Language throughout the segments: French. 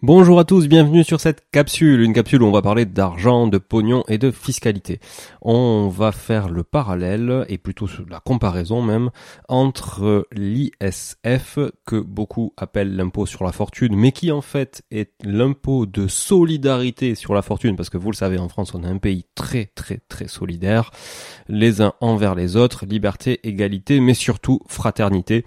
Bonjour à tous, bienvenue sur cette capsule, une capsule où on va parler d'argent, de pognon et de fiscalité. On va faire le parallèle, et plutôt la comparaison même, entre l'ISF, que beaucoup appellent l'impôt sur la fortune, mais qui en fait est l'impôt de solidarité sur la fortune, parce que vous le savez, en France on est un pays très très très solidaire, les uns envers les autres, liberté, égalité, mais surtout fraternité.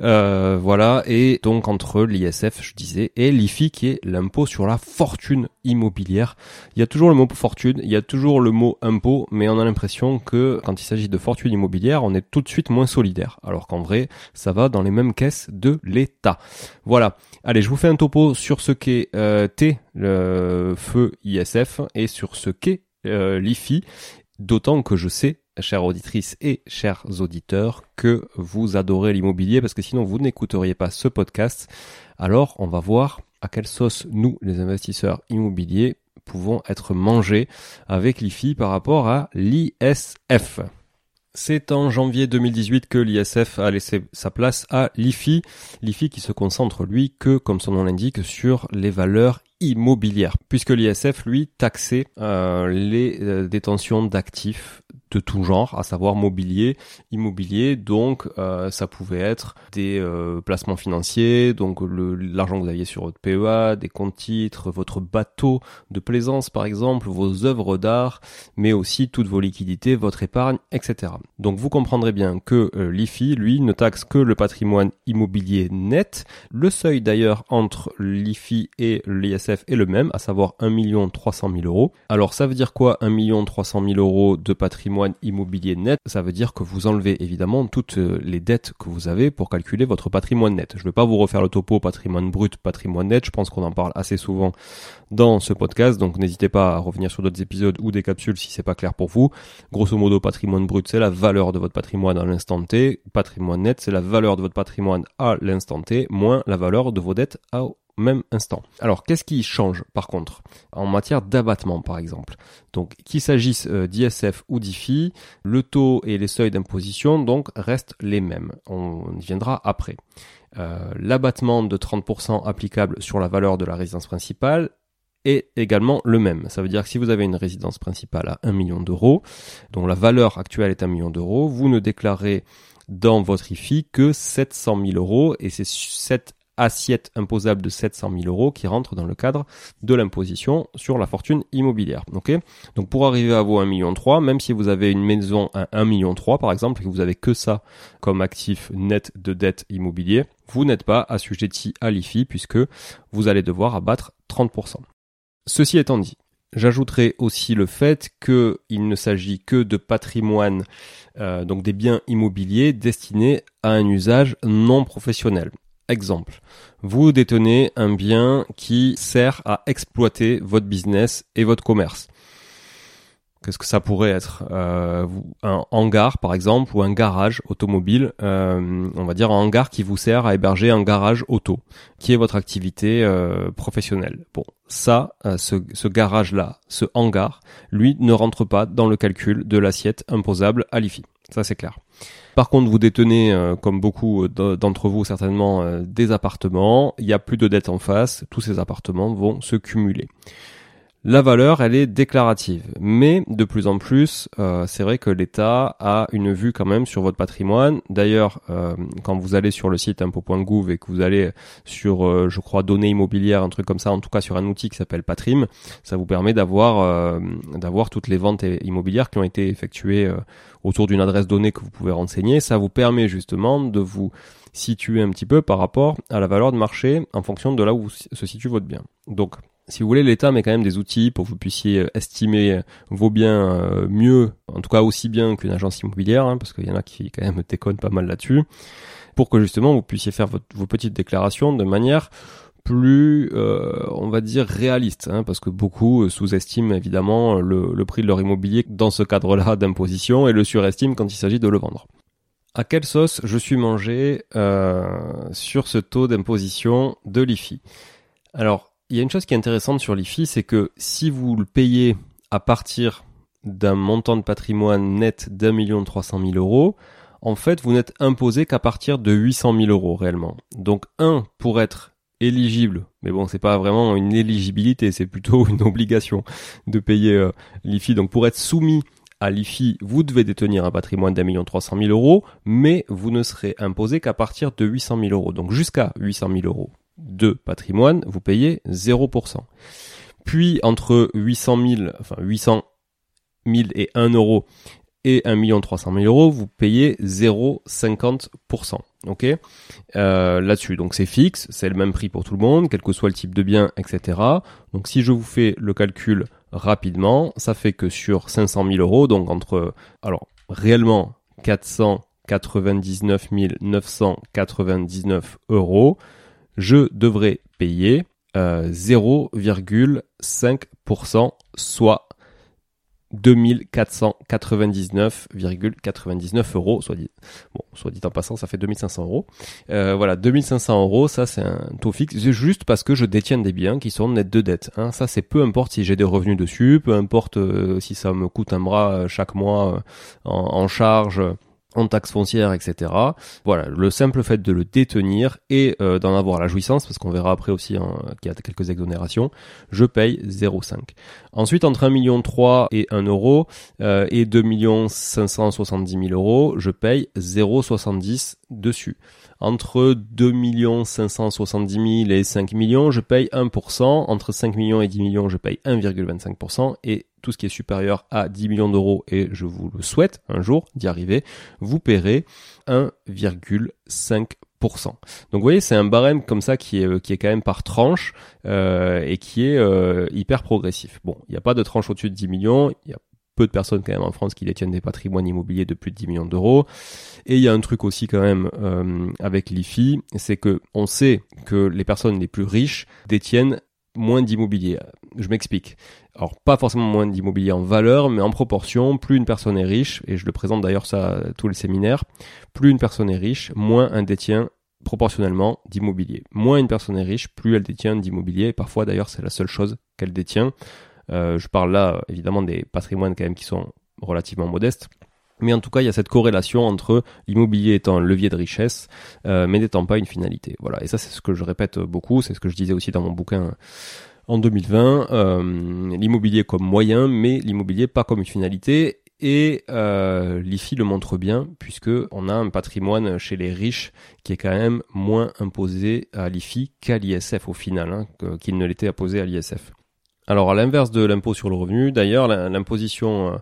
Euh, voilà, et donc entre l'ISF, je disais, et l'IFI qui est l'impôt sur la fortune immobilière. Il y a toujours le mot fortune, il y a toujours le mot impôt, mais on a l'impression que quand il s'agit de fortune immobilière, on est tout de suite moins solidaire. Alors qu'en vrai, ça va dans les mêmes caisses de l'État. Voilà. Allez, je vous fais un topo sur ce qu'est euh, T, le feu ISF, et sur ce qu'est euh, l'IFI, d'autant que je sais chères auditrices et chers auditeurs, que vous adorez l'immobilier parce que sinon vous n'écouteriez pas ce podcast. Alors on va voir à quelle sauce nous, les investisseurs immobiliers, pouvons être mangés avec l'IFI par rapport à l'ISF. C'est en janvier 2018 que l'ISF a laissé sa place à l'IFI, l'IFI qui se concentre lui que, comme son nom l'indique, sur les valeurs immobilières, puisque l'ISF lui taxait euh, les euh, détentions d'actifs de tout genre, à savoir mobilier, immobilier. Donc, euh, ça pouvait être des euh, placements financiers, donc l'argent que vous aviez sur votre PEA, des comptes titres, votre bateau de plaisance par exemple, vos œuvres d'art, mais aussi toutes vos liquidités, votre épargne, etc. Donc, vous comprendrez bien que euh, l'IFI, lui, ne taxe que le patrimoine immobilier net. Le seuil d'ailleurs entre l'IFI et l'ISF est le même, à savoir 1 300 000 euros. Alors, ça veut dire quoi 1 300 000 euros de patrimoine immobilier net, ça veut dire que vous enlevez évidemment toutes euh, les dettes que vous avez pour calculer votre patrimoine net. Je ne vais pas vous refaire le topo patrimoine brut, patrimoine net, je pense qu'on en parle assez souvent dans ce podcast, donc n'hésitez pas à revenir sur d'autres épisodes ou des capsules si c'est pas clair pour vous. Grosso modo, patrimoine brut, c'est la valeur de votre patrimoine à l'instant T. Patrimoine net, c'est la valeur de votre patrimoine à l'instant T, moins la valeur de vos dettes à même instant. Alors, qu'est-ce qui change par contre en matière d'abattement par exemple? Donc, qu'il s'agisse euh, d'ISF ou d'IFI, le taux et les seuils d'imposition donc restent les mêmes. On y viendra après. Euh, l'abattement de 30% applicable sur la valeur de la résidence principale est également le même. Ça veut dire que si vous avez une résidence principale à 1 million d'euros, dont la valeur actuelle est 1 million d'euros, vous ne déclarez dans votre IFI que 700 000 euros et c'est cette assiette imposable de 700 000 euros qui rentre dans le cadre de l'imposition sur la fortune immobilière. Donc pour arriver à vos 1,3 million, même si vous avez une maison à 1,3 million par exemple et que vous avez que ça comme actif net de dette immobilier, vous n'êtes pas assujetti à l'IFI puisque vous allez devoir abattre 30%. Ceci étant dit, J'ajouterai aussi le fait qu'il ne s'agit que de patrimoine, euh, donc des biens immobiliers destinés à un usage non professionnel. Exemple, vous détenez un bien qui sert à exploiter votre business et votre commerce. Qu'est-ce que ça pourrait être euh, Un hangar, par exemple, ou un garage automobile. Euh, on va dire un hangar qui vous sert à héberger un garage auto, qui est votre activité euh, professionnelle. Bon, ça, ce, ce garage-là, ce hangar, lui, ne rentre pas dans le calcul de l'assiette imposable à l'IFI. Ça, c'est clair. Par contre, vous détenez, euh, comme beaucoup euh, d'entre vous certainement, euh, des appartements. Il n'y a plus de dettes en face. Tous ces appartements vont se cumuler. La valeur, elle est déclarative, mais de plus en plus, euh, c'est vrai que l'État a une vue quand même sur votre patrimoine. D'ailleurs, euh, quand vous allez sur le site impôt.gouv et que vous allez sur, euh, je crois, données immobilières, un truc comme ça, en tout cas sur un outil qui s'appelle Patrim, ça vous permet d'avoir d'avoir toutes les ventes immobilières qui ont été effectuées autour d'une adresse donnée que vous pouvez renseigner. Ça vous permet justement de vous situer un petit peu par rapport à la valeur de marché en fonction de là où se situe votre bien. Donc si vous voulez, l'État met quand même des outils pour que vous puissiez euh, estimer euh, vos biens euh, mieux, en tout cas aussi bien qu'une agence immobilière, hein, parce qu'il y en a qui quand même déconnent pas mal là-dessus, pour que justement vous puissiez faire vos petites déclarations de manière plus, on va dire, réaliste, hein, parce que beaucoup sous-estiment évidemment le, prix de leur immobilier dans ce cadre-là d'imposition et le surestiment quand il s'agit de le vendre. À quelle sauce je suis mangé sur ce taux d'imposition de l'IFI? Alors, il y a une chose qui est intéressante sur l'IFI, c'est que si vous le payez à partir d'un montant de patrimoine net d'un million trois cent mille euros, en fait, vous n'êtes imposé qu'à partir de 800 000 euros réellement. Donc, un, pour être éligible, mais bon, c'est pas vraiment une éligibilité, c'est plutôt une obligation de payer euh, l'IFI. Donc, pour être soumis à l'IFI, vous devez détenir un patrimoine d'un million trois cent mille euros, mais vous ne serez imposé qu'à partir de 800 000 euros. Donc, jusqu'à 800 000 euros de patrimoine, vous payez 0%. Puis entre 800 000, enfin 800 000 et 1 euro et 1 300 000 euros, vous payez 0,50%. Ok? Euh, Là-dessus, donc c'est fixe, c'est le même prix pour tout le monde, quel que soit le type de bien, etc. Donc si je vous fais le calcul rapidement, ça fait que sur 500 000 euros, donc entre, alors réellement 499 999 euros, je devrais payer 0,5%, euh, soit 2499,99 euros, soit dit, bon, soit dit en passant, ça fait 2500 euros. Euh, voilà, 2500 euros, ça c'est un taux fixe, juste parce que je détiens des biens qui sont nets de dette. Hein. Ça c'est peu importe si j'ai des revenus dessus, peu importe euh, si ça me coûte un bras chaque mois en, charge en taxes foncières, etc. Voilà, le simple fait de le détenir et euh, d'en avoir la jouissance, parce qu'on verra après aussi hein, qu'il y a quelques exonérations, je paye 0,5. Ensuite, entre 1,3 million et 1 euro euh, et 2 570 000 euros, je paye 0,70 dessus. Entre 2 570 000 et 5 millions, je paye 1%. Entre 5 millions et 10 millions, je paye 1,25%. Et tout ce qui est supérieur à 10 millions d'euros, et je vous le souhaite un jour d'y arriver, vous paierez 1,5%. Donc vous voyez, c'est un barème comme ça qui est, euh, qui est quand même par tranche euh, et qui est euh, hyper progressif. Bon, il n'y a pas de tranche au-dessus de 10 millions, il y a peu de personnes quand même en France qui détiennent des patrimoines immobiliers de plus de 10 millions d'euros. Et il y a un truc aussi quand même euh, avec l'IFI, c'est que on sait que les personnes les plus riches détiennent moins d'immobilier. Je m'explique. Alors pas forcément moins d'immobilier en valeur, mais en proportion, plus une personne est riche, et je le présente d'ailleurs ça à tous les séminaires, plus une personne est riche, moins un détient proportionnellement d'immobilier. Moins une personne est riche, plus elle détient d'immobilier, et parfois d'ailleurs c'est la seule chose qu'elle détient. Euh, je parle là évidemment des patrimoines quand même qui sont relativement modestes. Mais en tout cas, il y a cette corrélation entre l'immobilier étant un levier de richesse, euh, mais n'étant pas une finalité. Voilà. Et ça, c'est ce que je répète beaucoup. C'est ce que je disais aussi dans mon bouquin en 2020. Euh, l'immobilier comme moyen, mais l'immobilier pas comme une finalité. Et euh, l'IFI le montre bien, puisque on a un patrimoine chez les riches qui est quand même moins imposé à l'IFI qu'à l'ISF au final, hein, qu'il ne l'était imposé à l'ISF. Alors à l'inverse de l'impôt sur le revenu, d'ailleurs, l'imposition euh,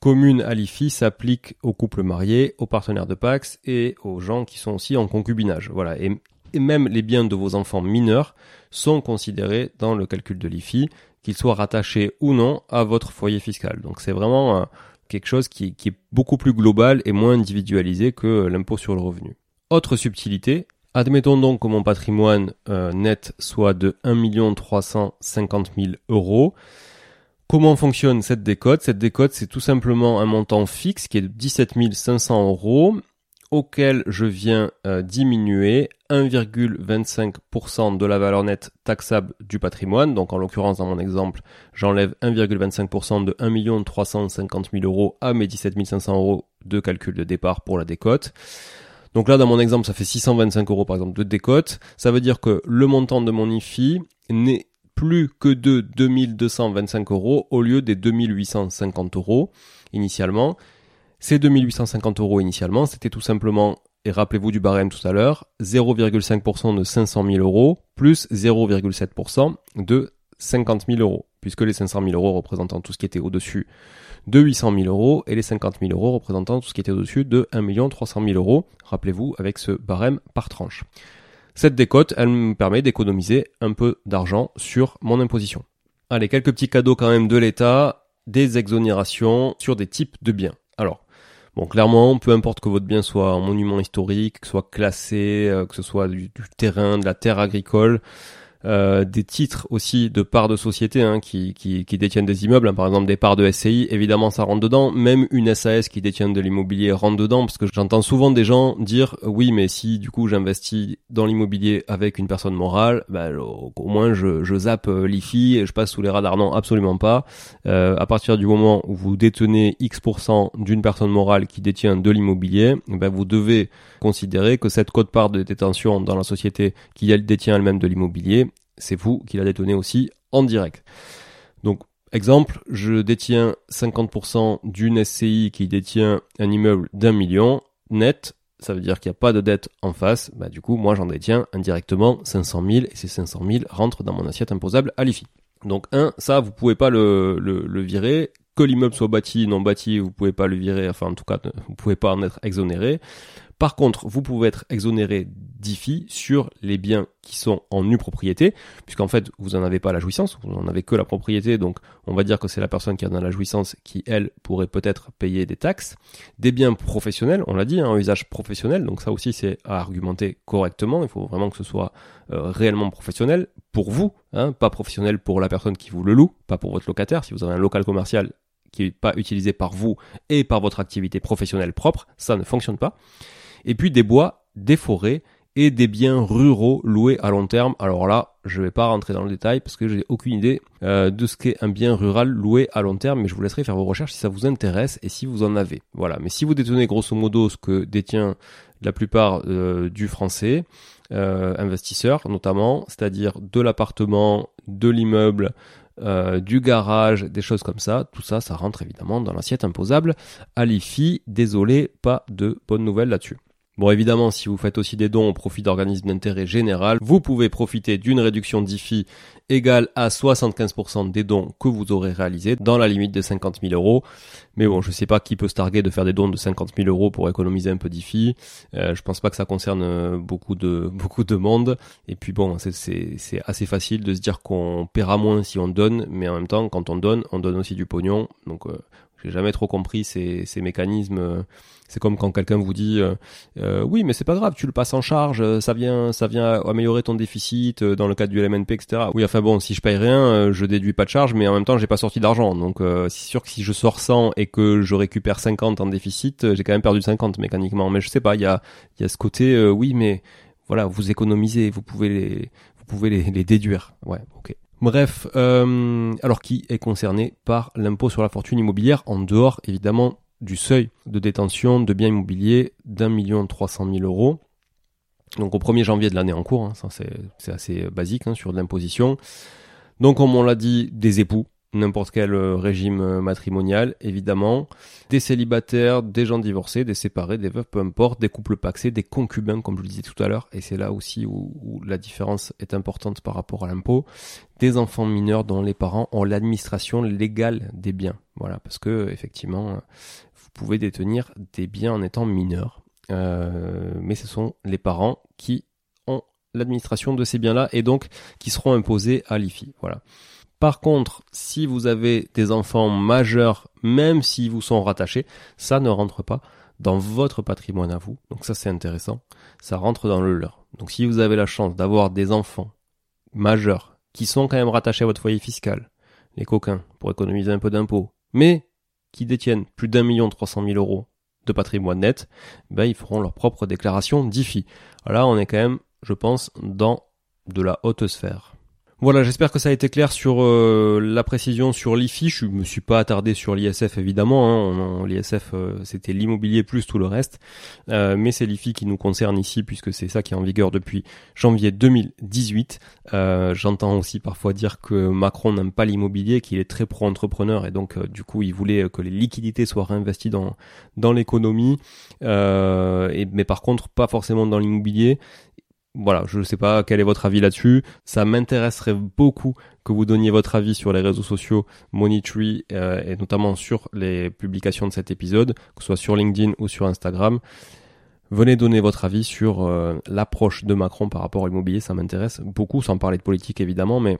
commune à l'IFI s'applique aux couples mariés, aux partenaires de Pax et aux gens qui sont aussi en concubinage. Voilà. Même les biens de vos enfants mineurs sont considérés dans le calcul de l'IFI, qu'ils soient rattachés ou non à votre foyer fiscal. Donc c'est vraiment euh, quelque chose qui, qui, est beaucoup plus global et moins individualisé que l'impôt sur le revenu. Autre subtilité, Admettons donc que mon patrimoine euh, net soit de 1 350 000 euros. Comment fonctionne cette décote? Cette décote, c'est tout simplement un montant fixe qui est de 17 500 euros auquel je viens euh, diminuer 1,25% de la valeur nette taxable du patrimoine. Donc en l'occurrence, dans mon exemple, j'enlève 1,25% de 1 350 000 euros à mes 17 500 euros de calcul de départ pour la décote. Donc là, dans mon exemple, ça fait 625 euros par exemple de décote. Ça veut dire que le montant de mon IFI n'est plus que de 2225 euros au lieu des 2850 euros initialement. Ces 2850 euros initialement, c'était tout simplement, et rappelez-vous du barème tout à l'heure, 0,5% de 500 000 euros plus 0,7% de 50 000 euros, puisque les 500 000 euros représentant tout ce qui était au-dessus de 800 000 euros et les 50 000 euros représentant tout ce qui était au-dessus de 1 300 000 euros, rappelez-vous, avec ce barème par tranche. Cette décote, elle me permet d'économiser un peu d'argent sur mon imposition. Allez, quelques petits cadeaux quand même de l'État, des exonérations sur des types de biens. Bon, clairement, peu importe que votre bien soit un monument historique, que ce soit classé, euh, que ce soit du terrain, de la terre agricole, euh, des titres aussi de parts de société hein, qui, qui, détiennent des immeubles, hein, par exemple des parts de SCI, évidemment ça rentre dedans. Même une SAS qui détient de l'immobilier rentre dedans, parce que j'entends souvent des gens dire oui, mais si du coup j'investis dans l'immobilier avec une personne morale, bah, au moins je, je zappe euh, l'IFI et je passe sous les radars. Non, absolument pas. Euh, à partir du moment où vous détenez X% d'une personne morale qui détient de l'immobilier, bah, vous devez considérer que cette cote-part de détention dans la société qui elle détient elle-même de l'immobilier c'est vous qui la détenez aussi en direct. Donc, exemple, je détiens 50% d'une SCI qui détient un immeuble d'un million net. Ça veut dire qu'il n'y a pas de dette en face. Bah, du coup, moi, j'en détiens indirectement 500 000 et ces 500 000 rentrent dans mon assiette imposable à l'IFI. Donc, un, ça, vous pouvez pas le, le, le virer. Que l'immeuble soit bâti, non bâti, vous pouvez pas le virer. Enfin, en tout cas, vous pouvez pas en être exonéré. Par contre, vous pouvez être exonéré d'IFI sur les biens qui sont en nue propriété, puisqu'en fait, vous n'en avez pas la jouissance, vous n'en avez que la propriété, donc on va dire que c'est la personne qui en a la jouissance qui, elle, pourrait peut-être payer des taxes. Des biens professionnels, on l'a dit, un hein, usage professionnel, donc ça aussi c'est à argumenter correctement, il faut vraiment que ce soit euh, réellement professionnel pour vous, hein, pas professionnel pour la personne qui vous le loue, pas pour votre locataire. Si vous avez un local commercial qui n'est pas utilisé par vous et par votre activité professionnelle propre, ça ne fonctionne pas et puis des bois, des forêts et des biens ruraux loués à long terme. Alors là, je vais pas rentrer dans le détail parce que j'ai aucune idée euh, de ce qu'est un bien rural loué à long terme, mais je vous laisserai faire vos recherches si ça vous intéresse et si vous en avez. Voilà. Mais si vous détenez grosso modo ce que détient la plupart euh, du français, euh, investisseurs notamment, c'est-à-dire de l'appartement, de l'immeuble, euh, du garage, des choses comme ça, tout ça, ça rentre évidemment dans l'assiette imposable à l'IFI. Désolé, pas de bonnes nouvelles là-dessus. Bon, évidemment, si vous faites aussi des dons au profit d'organismes d'intérêt général, vous pouvez profiter d'une réduction d'IFI égale à 75% des dons que vous aurez réalisés dans la limite de 50 000 euros. Mais bon, je sais pas qui peut se targuer de faire des dons de 50 000 euros pour économiser un peu d'IFI. Euh, je pense pas que ça concerne beaucoup de, beaucoup de monde. Et puis bon, c'est assez facile de se dire qu'on paiera moins si on donne, mais en même temps, quand on donne, on donne aussi du pognon. Donc, euh, j'ai jamais trop compris ces, ces mécanismes. C'est comme quand quelqu'un vous dit euh, euh, oui, mais c'est pas grave, tu le passes en charge, ça vient, ça vient améliorer ton déficit euh, dans le cadre du LMNP, etc. Oui, enfin bon, si je paye rien, je déduis pas de charge, mais en même temps, j'ai pas sorti d'argent. Donc c'est sûr que si je sors 100 et que je récupère 50 en déficit, j'ai quand même perdu 50 mécaniquement. Mais je sais pas, il y a, il y a ce côté oui, mais voilà, vous économisez, vous pouvez les, vous pouvez les, les déduire. Ouais, ok. Bref, euh, alors qui est concerné par l'impôt sur la fortune immobilière en dehors évidemment du seuil de détention de biens immobiliers d'un million trois cent mille euros. Donc au 1er janvier de l'année en cours, hein, ça c'est assez basique hein, sur l'imposition. Donc comme on l'a dit, des époux, n'importe quel euh, régime euh, matrimonial, évidemment, des célibataires, des gens divorcés, des séparés, des veufs, peu importe, des couples paxés, des concubins, comme je le disais tout à l'heure, et c'est là aussi où, la différence est importante par rapport à l'impôt, des enfants mineurs dont les parents ont l'administration légale des biens. Voilà, parce que effectivement, vous pouvez détenir des biens en étant mineurs, euh, mais ce sont les parents qui ont l'administration de ces biens-là et donc qui seront imposés à l'IFI. Voilà. Par contre, si vous avez des enfants majeurs, même s'ils vous sont rattachés, ça ne rentre pas dans votre patrimoine à vous. Donc ça c'est intéressant. Ça rentre dans le leur. Donc si vous avez la chance d'avoir des enfants majeurs qui sont quand même rattachés à votre foyer fiscal, les coquins, pour économiser un peu d'impôts, mais qui détiennent plus d'un million trois cent mille euros de patrimoine net, ben ils feront leur propre déclaration d'IFI. Là on est quand même, je pense, dans de la haute sphère. Voilà, j'espère que ça a été clair sur euh, la précision sur l'IFI. Je me suis pas attardé sur l'ISF évidemment. Hein. L'ISF euh, c'était l'immobilier plus tout le reste, euh, mais c'est l'IFI qui nous concerne ici puisque c'est ça qui est en vigueur depuis janvier 2018. J'entends aussi parfois dire que Macron n'aime pas l'immobilier, qu'il est très pro-entrepreneur et donc du coup il voulait que les liquidités soient réinvesties dans dans l'économie, mais par contre pas forcément dans l'immobilier voilà, je ne sais pas quel est votre avis là-dessus. Ça m'intéresserait beaucoup que vous donniez votre avis sur les réseaux sociaux Moneytree euh, et notamment sur les publications de cet épisode, que ce soit sur LinkedIn ou sur Instagram. Venez donner votre avis sur euh, l'approche de Macron par rapport à l'immobilier, ça m'intéresse beaucoup, sans parler de politique évidemment, mais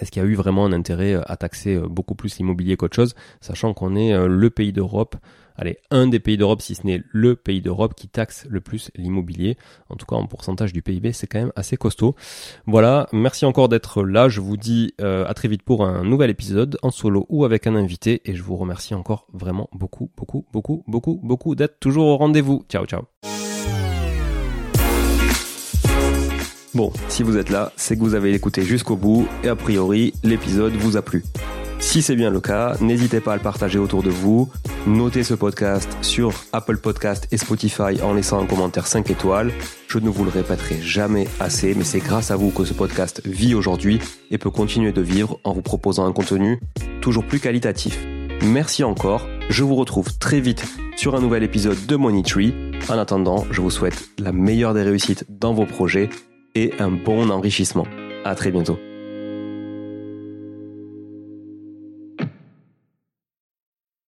est-ce qu'il y a eu vraiment un intérêt à taxer euh, beaucoup plus l'immobilier qu'autre chose, sachant qu'on est le pays d'Europe allez, un des pays d'Europe, si ce n'est le pays d'Europe qui taxe le plus l'immobilier. En tout cas, en pourcentage du PIB, c'est quand même assez costaud. Voilà, merci encore d'être là. Je vous dis euh, à très vite pour un nouvel épisode en solo ou avec un invité. Et je vous remercie encore vraiment beaucoup, beaucoup, beaucoup, beaucoup, beaucoup d'être toujours au rendez-vous. Ciao, ciao. Bon, si vous êtes là, c'est que vous avez écouté jusqu'au bout et a priori, l'épisode vous a plu. Si c'est bien le cas, n'hésitez pas à le partager autour de vous. Notez ce podcast sur Apple Podcast et Spotify en laissant un commentaire 5 étoiles. Je ne vous le répéterai jamais assez, mais c'est grâce à vous que ce podcast vit aujourd'hui et peut continuer de vivre en vous proposant un contenu toujours plus qualitatif. Merci encore. Je vous retrouve très vite sur un nouvel épisode de Money Tree. En attendant, je vous souhaite la meilleure des réussites dans vos projets et un bon enrichissement. À très bientôt.